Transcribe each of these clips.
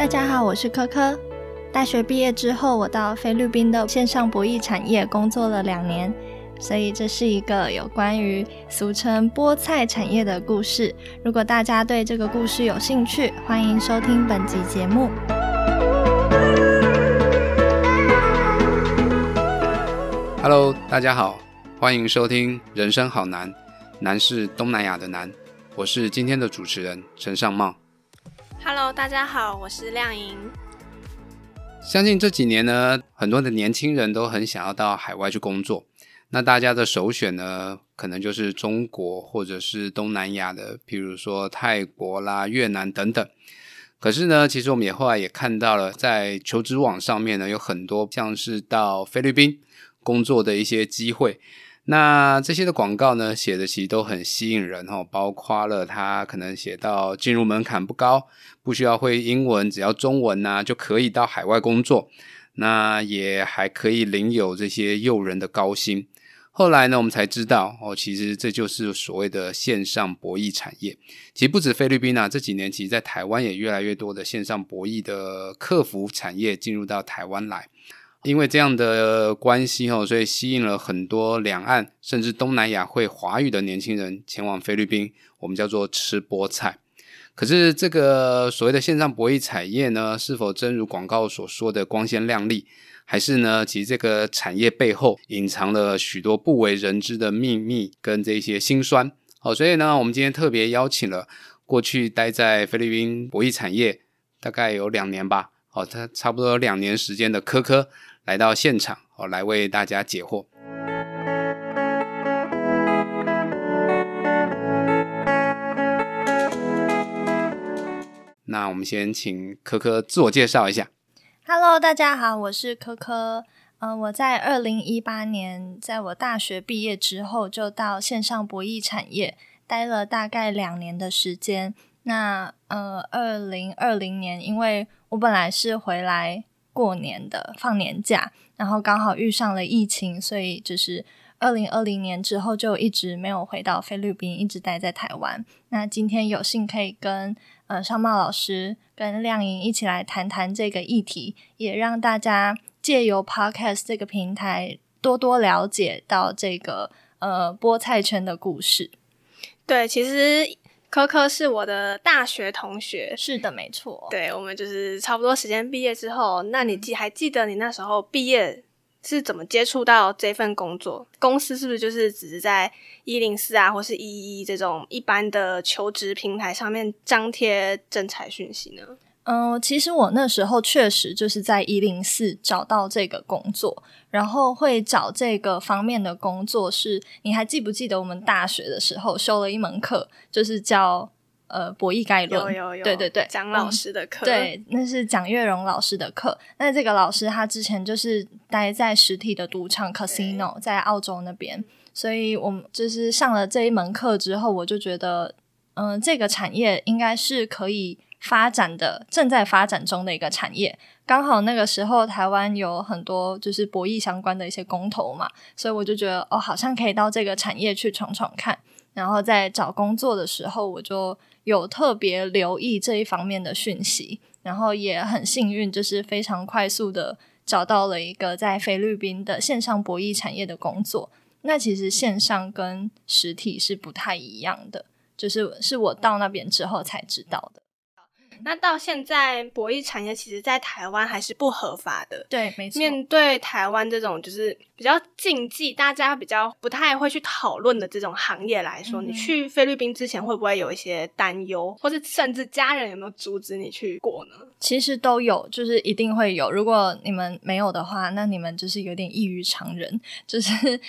大家好，我是科科。大学毕业之后，我到菲律宾的线上博弈产业工作了两年，所以这是一个有关于俗称菠菜产业的故事。如果大家对这个故事有兴趣，欢迎收听本集节目。Hello，大家好，欢迎收听《人生好难》，难是东南亚的难。我是今天的主持人陈尚茂。Hello，大家好，我是亮莹。相信这几年呢，很多的年轻人都很想要到海外去工作。那大家的首选呢，可能就是中国或者是东南亚的，比如说泰国啦、越南等等。可是呢，其实我们也后来也看到了，在求职网上面呢，有很多像是到菲律宾工作的一些机会。那这些的广告呢，写的其实都很吸引人哈，包括了他可能写到进入门槛不高，不需要会英文，只要中文呐就可以到海外工作，那也还可以领有这些诱人的高薪。后来呢，我们才知道哦，其实这就是所谓的线上博弈产业。其实不止菲律宾啊，这几年其实在台湾也越来越多的线上博弈的客服产业进入到台湾来。因为这样的关系哦，所以吸引了很多两岸甚至东南亚会华语的年轻人前往菲律宾。我们叫做吃菠菜。可是这个所谓的线上博弈产业呢，是否真如广告所说的光鲜亮丽，还是呢？其实这个产业背后隐藏了许多不为人知的秘密跟这些辛酸。好，所以呢，我们今天特别邀请了过去待在菲律宾博弈产业大概有两年吧，哦，他差不多两年时间的科科。来到现场，哦，来为大家解惑。那我们先请科科自我介绍一下。Hello，大家好，我是科科。嗯，我在二零一八年，在我大学毕业之后，就到线上博弈产业待了大概两年的时间。那呃，二零二零年，因为我本来是回来。过年的放年假，然后刚好遇上了疫情，所以就是二零二零年之后就一直没有回到菲律宾，一直待在台湾。那今天有幸可以跟呃商茂老师跟亮莹一起来谈谈这个议题，也让大家借由 Podcast 这个平台多多了解到这个呃菠菜圈的故事。对，其实。科科是我的大学同学，是的，没错。对，我们就是差不多时间毕业之后，那你记还记得你那时候毕业是怎么接触到这份工作？公司是不是就是只是在一零四啊，或是一一这种一般的求职平台上面张贴征才讯息呢？嗯，其实我那时候确实就是在一零四找到这个工作，然后会找这个方面的工作。是你还记不记得我们大学的时候修了一门课，就是叫呃博弈概论？有有有，对对对，蒋老师的课，对，那是蒋月荣老师的课。那这个老师他之前就是待在实体的赌场 casino，在澳洲那边，所以我们就是上了这一门课之后，我就觉得，嗯，这个产业应该是可以。发展的正在发展中的一个产业，刚好那个时候台湾有很多就是博弈相关的一些公投嘛，所以我就觉得哦，好像可以到这个产业去闯闯看。然后在找工作的时候，我就有特别留意这一方面的讯息，然后也很幸运，就是非常快速的找到了一个在菲律宾的线上博弈产业的工作。那其实线上跟实体是不太一样的，就是是我到那边之后才知道的。那到现在，博弈产业其实，在台湾还是不合法的。对，没错。面对台湾这种就是比较禁忌，大家比较不太会去讨论的这种行业来说，你去菲律宾之前会不会有一些担忧，或是甚至家人有没有阻止你去过呢？其实都有，就是一定会有。如果你们没有的话，那你们就是有点异于常人，就是。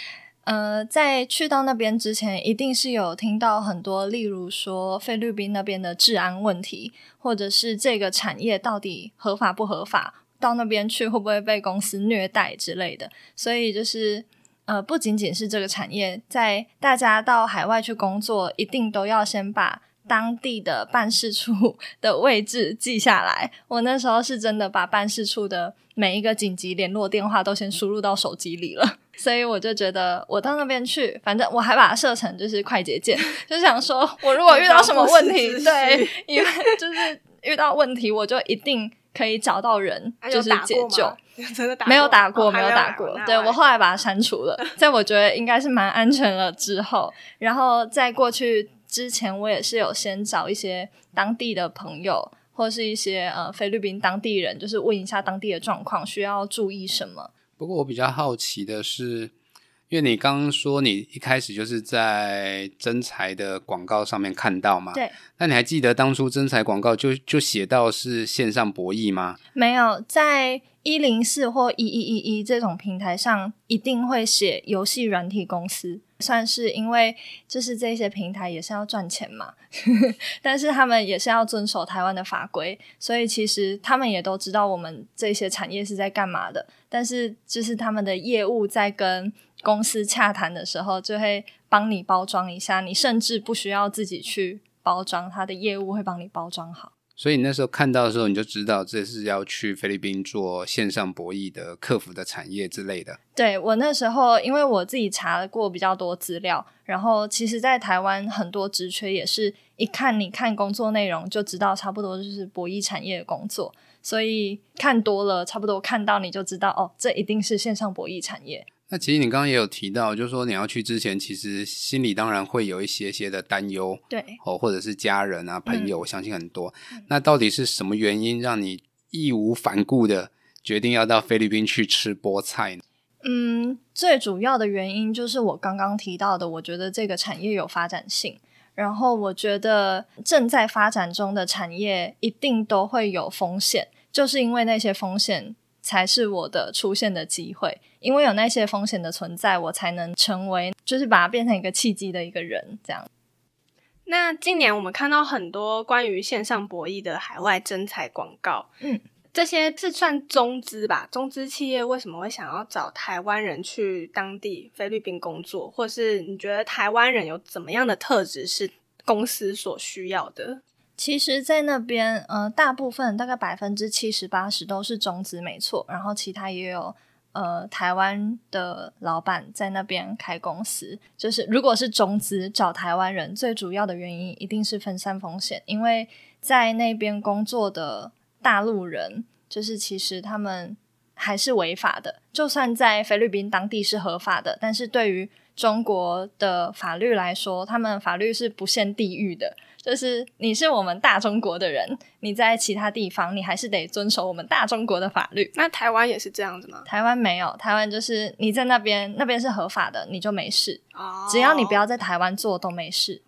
呃，在去到那边之前，一定是有听到很多，例如说菲律宾那边的治安问题，或者是这个产业到底合法不合法，到那边去会不会被公司虐待之类的。所以就是呃，不仅仅是这个产业，在大家到海外去工作，一定都要先把当地的办事处 的位置记下来。我那时候是真的把办事处的每一个紧急联络电话都先输入到手机里了。所以我就觉得，我到那边去，反正我还把它设成就是快捷键，就想说我如果遇到什么问题，对，因为 就是遇到问题，我就一定可以找到人，啊就是解救。真的打没有打过，哦没有打过。对我后来把它删除了，在我觉得应该是蛮安全了之后，然后在过去之前，我也是有先找一些当地的朋友，或是一些呃菲律宾当地人，就是问一下当地的状况，需要注意什么。不过我比较好奇的是，因为你刚刚说你一开始就是在真才的广告上面看到嘛，对，那你还记得当初真才广告就就写到是线上博弈吗？没有在一零四或一一一一这种平台上，一定会写游戏软体公司。算是因为就是这些平台也是要赚钱嘛，但是他们也是要遵守台湾的法规，所以其实他们也都知道我们这些产业是在干嘛的。但是就是他们的业务在跟公司洽谈的时候，就会帮你包装一下，你甚至不需要自己去包装，他的业务会帮你包装好。所以你那时候看到的时候，你就知道这是要去菲律宾做线上博弈的客服的产业之类的。对我那时候，因为我自己查过比较多资料，然后其实，在台湾很多职缺也是一看你看工作内容就知道差不多就是博弈产业的工作，所以看多了，差不多看到你就知道哦，这一定是线上博弈产业。那其实你刚刚也有提到，就是说你要去之前，其实心里当然会有一些些的担忧对，哦，或者是家人啊、朋嗯友，我相信很多。那到底是什么原因让你义无反顾的决定要到菲律宾去吃菠菜呢？嗯，最主要的原因就是我刚刚提到的，我觉得这个产业有发展性。然后我觉得正在发展中的产业一定都会有风险，就是因为那些风险才是我的出现的机会。因为有那些风险的存在，我才能成为，就是把它变成一个契机的一个人。这样，那今年我们看到很多关于线上博弈的海外征才广告，嗯，这些是算中资吧？中资企业为什么会想要找台湾人去当地菲律宾工作，或是你觉得台湾人有怎么样的特质是公司所需要的？其实，在那边，呃，大部分大概百分之七十八十都是中资，没错。然后其他也有呃台湾的老板在那边开公司。就是如果是中资找台湾人，最主要的原因一定是分散风险，因为在那边工作的大陆人，就是其实他们还是违法的。就算在菲律宾当地是合法的，但是对于中国的法律来说，他们法律是不限地域的。就是你是我们大中国的人，你在其他地方，你还是得遵守我们大中国的法律。那台湾也是这样子吗？台湾没有，台湾就是你在那边，那边是合法的，你就没事，哦只要你不要在台湾做都没事。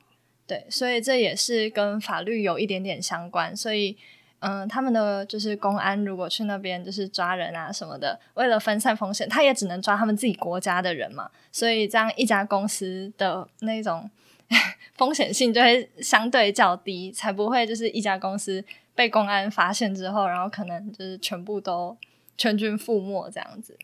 对，所以这也是跟法律有一点点相关。所以，嗯、他们的就是公安如果去那边就是抓人啊什么的，为了分散风险，他也只能抓他们自己国家的人嘛。所以这样一家公司的那种 风险性就会相对较低，才不会就是一家公司被公安发现之后，然后可能就是全部都全军覆没这样子。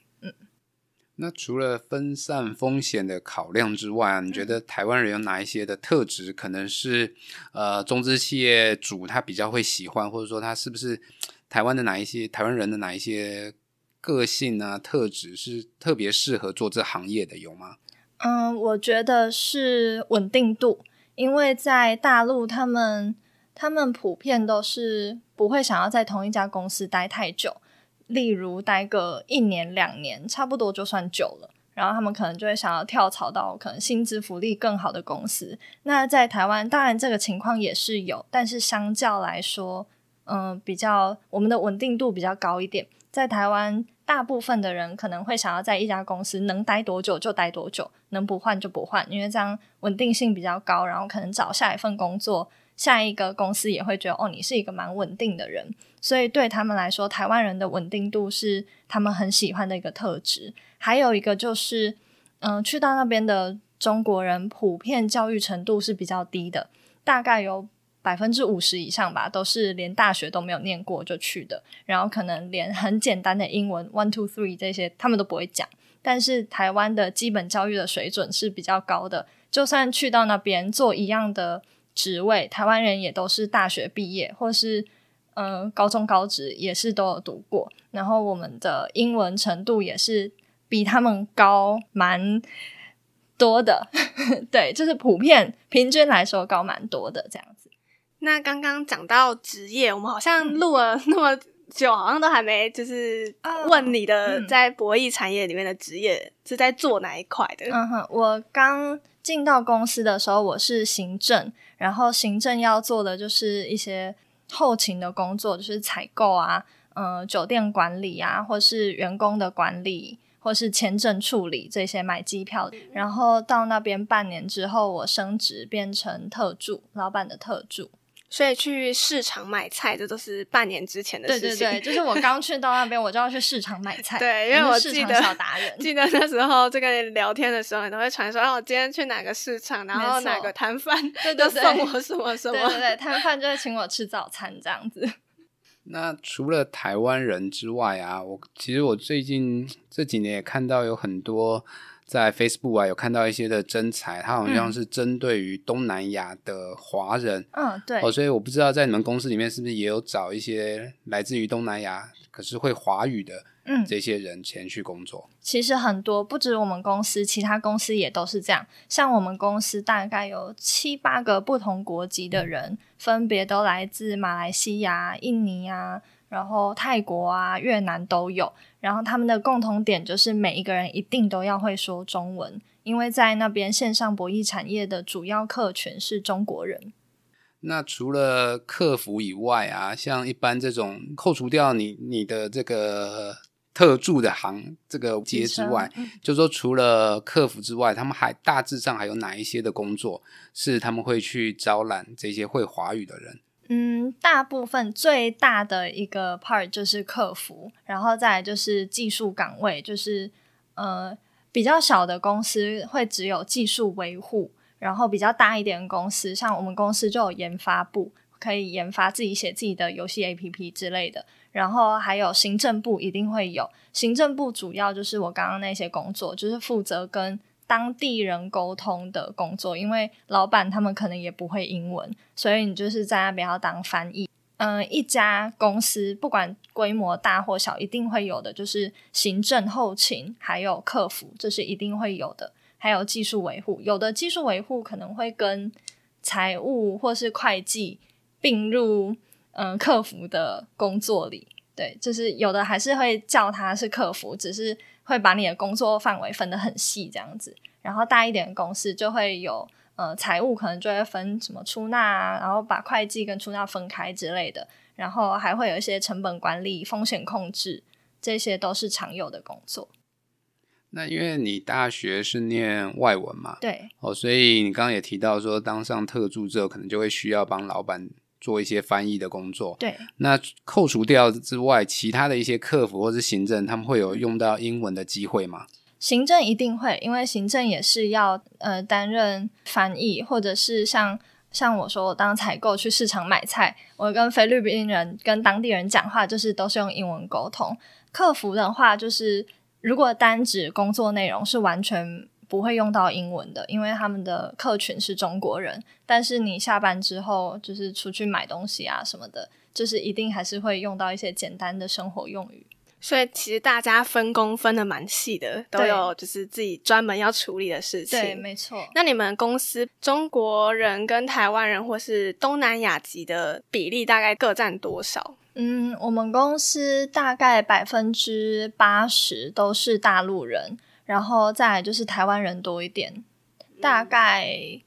那除了分散风险的考量之外啊，你觉得台湾人有哪一些的特质，可能是呃中资企业主他比较会喜欢，或者说他是不是台湾的哪一些台湾人的哪一些个性啊特质是特别适合做这行业的，有吗？嗯，我觉得是稳定度，因为在大陆，他们他们普遍都是不会想要在同一家公司待太久，例如待个一年两年，差不多就算久了。然后他们可能就会想要跳槽到可能薪资福利更好的公司。那在台湾，当然这个情况也是有，但是相较来说，嗯、比较我们的稳定度比较高一点。在台湾，大部分的人可能会想要在一家公司能待多久就待多久，能不换就不换，因为这样稳定性比较高。然后可能找下一份工作，下一个公司也会觉得哦，你是一个蛮稳定的人。所以对他们来说，台湾人的稳定度是他们很喜欢的一个特质。还有一个就是，嗯、去到那边的中国人普遍教育程度是比较低的，大概有百分之五十以上吧，都是连大学都没有念过就去的，然后可能连很简单的英文 one two three 这些他们都不会讲。但是台湾的基本教育的水准是比较高的，就算去到那边做一样的职位，台湾人也都是大学毕业，或是呃高中高职也是都有读过，然后我们的英文程度也是比他们高蛮多的，对，就是普遍平均来说高蛮多的这样子。那刚刚讲到职业，我们好像录了 那么久，好像都还没就是哦问你的嗯在博弈产业里面的职业是在做哪一块的。嗯哼，我刚进到公司的时候，我是行政，然后行政要做的就是一些后勤的工作，就是采购啊，呃，酒店管理啊，或是员工的管理，或是签证处理这些买机票。然后到那边半年之后，我升职变成特助，老板的特助。所以去市场买菜，这都是半年之前的对事情。对对，就是我刚去到那边，我就要去市场买菜。对因为是市场我记得小达人。记得那时候这个聊天的时候，你都会传说，哦，我今天去哪个市场，然后哪个摊贩对就对对送我什么什么。对对对，摊贩就会请我吃早餐这样子。那除了台湾人之外啊，我其实我最近这几年也看到有很多在 Facebook 啊，有看到一些的征才，它好像是针对于东南亚的华人、嗯，对。哦，所以我不知道在你们公司里面是不是也有找一些来自于东南亚可是会华语的嗯，这些人前去工作。其实很多，不止我们公司，其他公司也都是这样。像我们公司大概有七八个不同国籍的人，分别都来自马来西亚、印尼啊，然后泰国啊、越南都有。然后他们的共同点就是每一个人一定都要会说中文，因为在那边线上博弈产业的主要客群是中国人。那除了客服以外啊，像一般这种扣除掉你你的这个特助的行这个节之外，嗯就说除了客服之外，他们还大致上还有哪一些的工作是他们会去招揽这些会华语的人？嗯，大部分最大的一个 part 就是客服，然后再来就是技术岗位，就是呃比较小的公司会只有技术维护，然后比较大一点的公司，像我们公司就有研发部，可以研发自己写自己的游戏 APP 之类的，然后还有行政部一定会有，行政部主要就是我刚刚那些工作，就是负责跟当地人沟通的工作，因为老板他们可能也不会英文，所以你就是在那边要当翻译。嗯、一家公司不管规模大或小，一定会有的就是行政、后勤还有客服，这是一定会有的，还有技术维护。有的技术维护可能会跟财务或是会计并入嗯、客服的工作里。对，就是有的还是会叫他是客服，只是会把你的工作范围分得很细这样子。然后大一点的公司就会有呃财务可能就会分什么出纳啊，然后把会计跟出纳分开之类的，然后还会有一些成本管理、风险控制，这些都是常有的工作。那因为你大学是念外文嘛，对，哦，所以你刚刚也提到说，当上特助之后，可能就会需要帮老板做一些翻译的工作。对，那扣除掉之外，其他的一些客服或是行政，他们会有用到英文的机会吗？行政一定会，因为行政也是要呃担任翻译，或者是像像我说，我当采购去市场买菜，我跟菲律宾人跟当地人讲话，就是都是用英文沟通。客服的话，就是如果单指工作内容是完全不会用到英文的，因为他们的客群是中国人。但是你下班之后，就是出去买东西啊什么的，就是一定还是会用到一些简单的生活用语。所以其实大家分工分的蛮细的，都有就是自己专门要处理的事情。对，没错。那你们公司中国人跟台湾人或是东南亚籍的比例大概各占多少？嗯，我们公司大概百分之八十都是大陆人，然后再来就是台湾人多一点，大概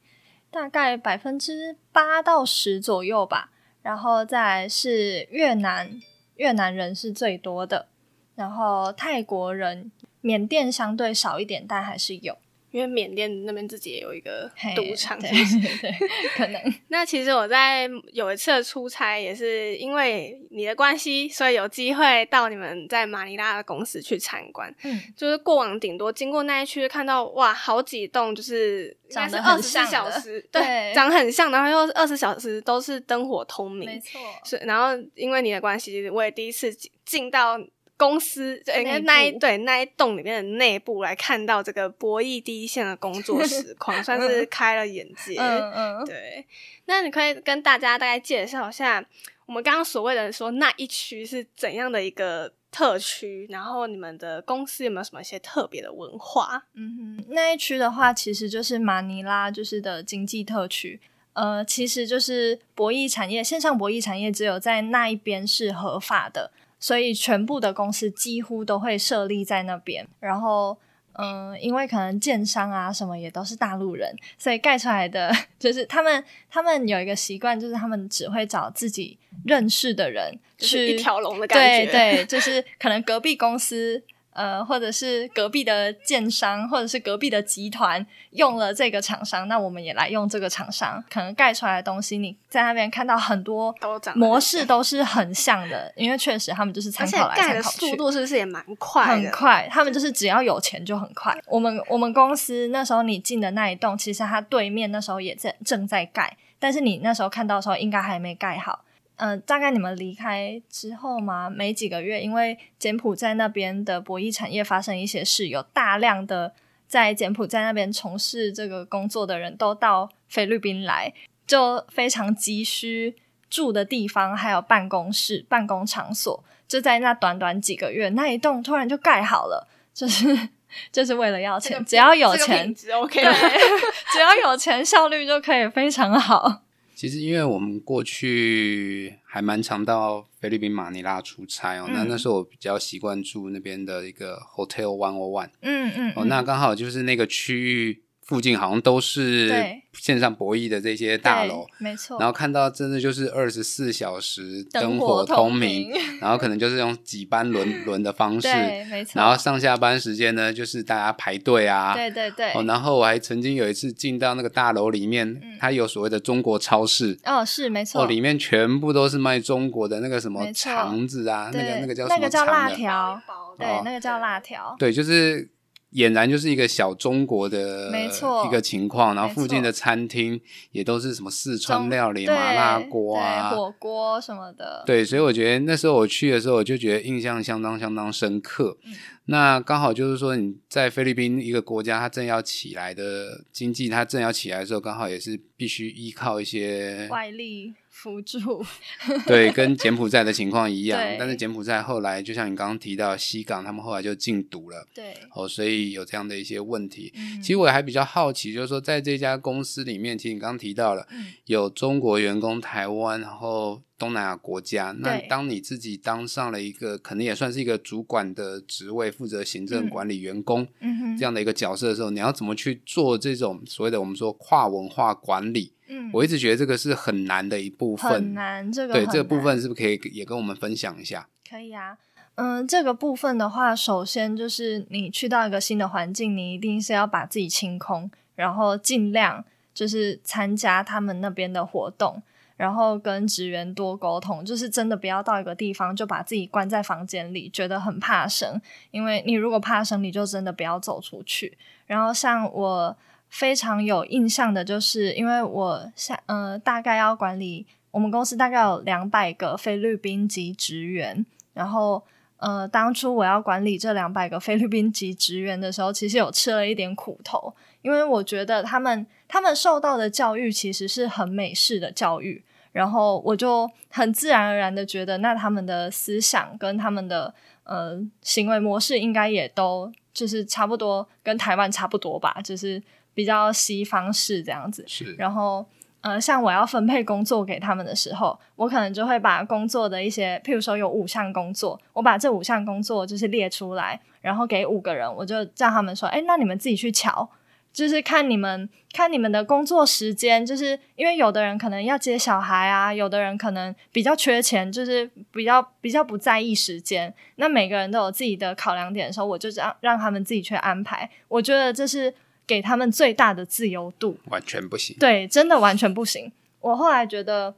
大概百分之八到十左右吧。然后再来是越南，越南人是最多的，然后泰国人、缅甸相对少一点，但还是有因为缅甸那边自己也有一个嘿赌场，对 对，可能 那其实我在有一次的出差，也是因为你的关系，所以有机会到你们在马尼拉的公司去参观。嗯，就是过往顶多经过那一区，看到哇，好几栋就是长得二十四小时，对长很像，然后又二十小时都是灯火通明。没错，是，然后因为你的关系，我也第一次进进到公司，就应该那一部对那一栋里面的内部来看到这个博弈第一线的工作 实况，算是开了眼界。嗯 嗯，对，那你可以跟大家大概介绍一下，我们刚刚所谓的说那一区是怎样的一个特区，然后你们的公司有没有什么一些特别的文化？嗯哼，那一区的话，其实就是马尼拉就是的经济特区。呃，其实就是博弈产业，线上博弈产业只有在那一边是合法的，所以全部的公司几乎都会设立在那边。然后，嗯，因为可能建商啊什么也都是大陆人，所以盖出来的就是他们他们有一个习惯，就是他们只会找自己认识的人就是去一条龙的感对觉。对，就是可能隔壁公司。呃，或者是隔壁的建商，或者是隔壁的集团用了这个厂商，那我们也来用这个厂商。可能盖出来的东西，你在那边看到很多模式都是很像的，因为确实他们就是参考来参考去速。度是不是也蛮快？很快，他们就是只要有钱就很快。我们我们公司那时候你进的那一栋，其实它对面那时候也在正在盖，但是你那时候看到的时候应该还没盖好。嗯、大概你们离开之后嘛，没几个月，因为柬埔寨那边的博弈产业发生一些事，有大量的在柬埔寨那边从事这个工作的人都到菲律宾来，就非常急需住的地方，还有办公室、办公场所。就在那短短几个月，那一栋突然就盖好了，就 是就是为了要钱，这个只要有这个钱 OK 对？，只要有钱，效率就可以非常好。其实，因为我们过去还蛮常到菲律宾马尼拉出差哦，那嗯。那时候我比较习惯住那边的一个 Hotel One O One 嗯嗯，哦，那刚好就是那个区域附近好像都是线上博弈的这些大楼，没错。然后看到真的就是二十四小时灯火通通明，然后可能就是用几班轮 轮的方式，对，没错。然后上下班时间呢，就是大家排队啊，对对对，哦，然后我还曾经有一次进到那个大楼里面，嗯它有所谓的中国超市。哦，是没错。哦，里面全部都是卖中国的那个什么肠子啊，那个那个叫什么那个叫辣？条，对哦，那个叫辣条。对，就是俨然就是一个小中国的没错一个情况。然后附近的餐厅也都是什么四川料理、麻辣锅啊，火锅什么的。对，所以我觉得那时候我去的时候，我就觉得印象相当相当深刻。嗯那刚好就是说你在菲律宾一个国家，它正要起来的经济，它正要起来的时候，刚好也是必须依靠一些外力辅助。对，跟柬埔寨的情况一样。但是柬埔寨后来，就像你刚刚提到西港，他们后来就禁毒了。对，哦，所以有这样的一些问题。嗯其实我还比较好奇，就是说在这家公司里面，其实你刚刚提到了、嗯有中国员工、台湾，然后东南亚国家。那当你自己当上了一个可能也算是一个主管的职位，负责行政嗯管理员工、嗯哼，这样的一个角色的时候，你要怎么去做这种所谓的我们说跨文化管理？嗯，我一直觉得这个是很难的一部分。很难，这个对这个部分是不是可以也跟我们分享一下？可以啊，嗯，这个部分的话，首先就是你去到一个新的环境，你一定是要把自己清空，然后尽量就是参加他们那边的活动，然后跟职员多沟通，就是真的不要到一个地方就把自己关在房间里，觉得很怕生，因为你如果怕生，你就真的不要走出去。然后像我非常有印象的，就是因为我下呃大概要管理我们公司大概有两百个菲律宾籍职员，然后呃当初我要管理这两百个菲律宾籍职员的时候，其实有吃了一点苦头，因为我觉得他们他们受到的教育其实是很美式的教育。然后我就很自然而然的觉得，那他们的思想跟他们的呃行为模式应该也都就是差不多，跟台湾差不多吧，就是比较西方式这样子。是然后呃，像我要分配工作给他们的时候，我可能就会把工作的一些，譬如说有五项工作，我把这五项工作就是列出来，然后给五个人，我就叫他们说，哎，那你们自己去瞧。就是看你们看你们的工作时间，就是因为有的人可能要接小孩啊，有的人可能比较缺钱，就是比较比较不在意时间。那每个人都有自己的考量点的时候，我就让让他们自己去安排。我觉得这是给他们最大的自由度。完全不行。对，真的完全不行。我后来觉得，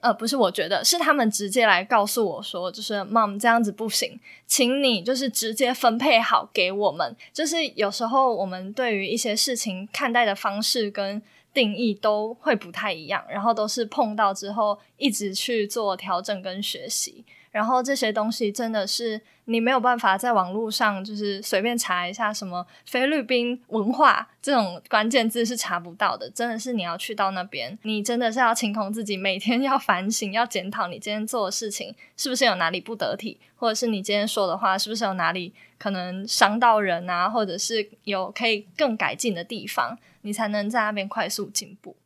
呃，不是我觉得，是他们直接来告诉我说，就是 mom 这样子不行，请你就是直接分配好给我们。就是有时候我们对于一些事情看待的方式跟定义都会不太一样，然后都是碰到之后一直去做调整跟学习。然后这些东西真的是你没有办法在网络上就是随便查一下什么菲律宾文化这种关键字是查不到的，真的是你要去到那边，你真的是要清空自己，每天要反省，要检讨你今天做的事情是不是有哪里不得体，或者是你今天说的话是不是有哪里可能伤到人啊，或者是有可以更改进的地方，你才能在那边快速进步。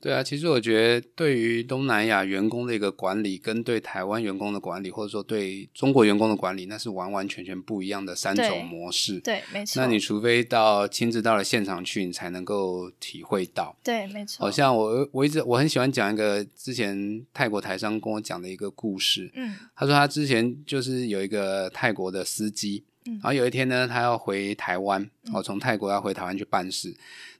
对啊，其实我觉得对于东南亚员工的一个管理，跟对台湾员工的管理，或者说对中国员工的管理，那是完完全全不一样的三对种模式。对，没错。那你除非到亲自到了现场去，你才能够体会到。对，没错。好像我我一直我很喜欢讲一个之前泰国台商跟我讲的一个故事。嗯他说他之前就是有一个泰国的司机，嗯然后有一天呢，他要回台湾，哦，从泰国要回台湾去办事，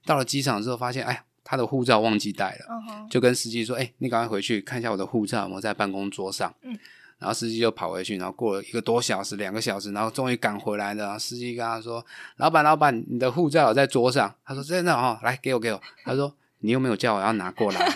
到了机场之后发现，哎，他的护照忘记带了，就跟司机说，哎，你赶快回去看一下我的护照有没有在办公桌上。嗯。然后司机就跑回去，然后过了一个多小时、两个小时，然后终于赶回来了。然后司机跟他说：“老板，老板，你的护照有在桌上。”他说：“真的哦，来给我，给我。”他说：“你又没有叫我要拿过来？”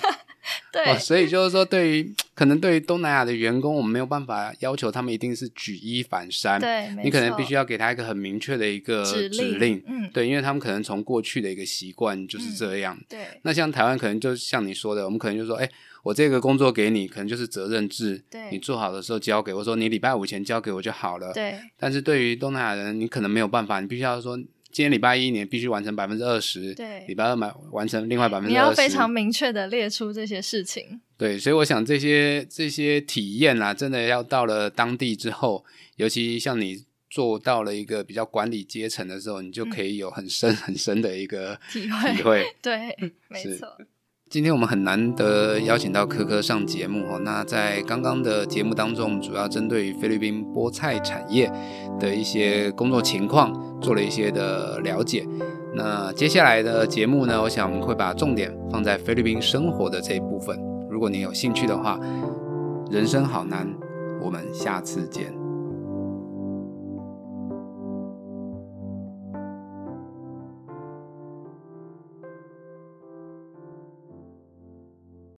对哦，所以就是说，对于可能对于东南亚的员工，我们没有办法要求他们一定是举一反三。对，你可能必须要给他一个很明确的一个指令令。嗯对，因为他们可能从过去的一个习惯就是这样。对那像台湾可能就像你说的，我们可能就说，哎，我这个工作给你，可能就是责任制，对你做好的时候交给我，说你礼拜五前交给我就好了。对但是对于东南亚人，你可能没有办法，你必须要说，今天礼拜一你必须完成百分之二十，对礼拜二完完成另外百分之二十，要非常明确的列出这些事情。对，所以我想这些这些体验啊，真的要到了当地之后，尤其像你做到了一个比较管理阶层的时候，你就可以有很深很深的一个体会体会。对，没错。今天我们很难得邀请到科科上节目哦。那在刚刚的节目当中，主要针对于菲律宾菠菜产业的一些工作情况做了一些的了解。那接下来的节目呢，我想我们会把重点放在菲律宾生活的这一部分。如果您有兴趣的话，人生好难，我们下次见。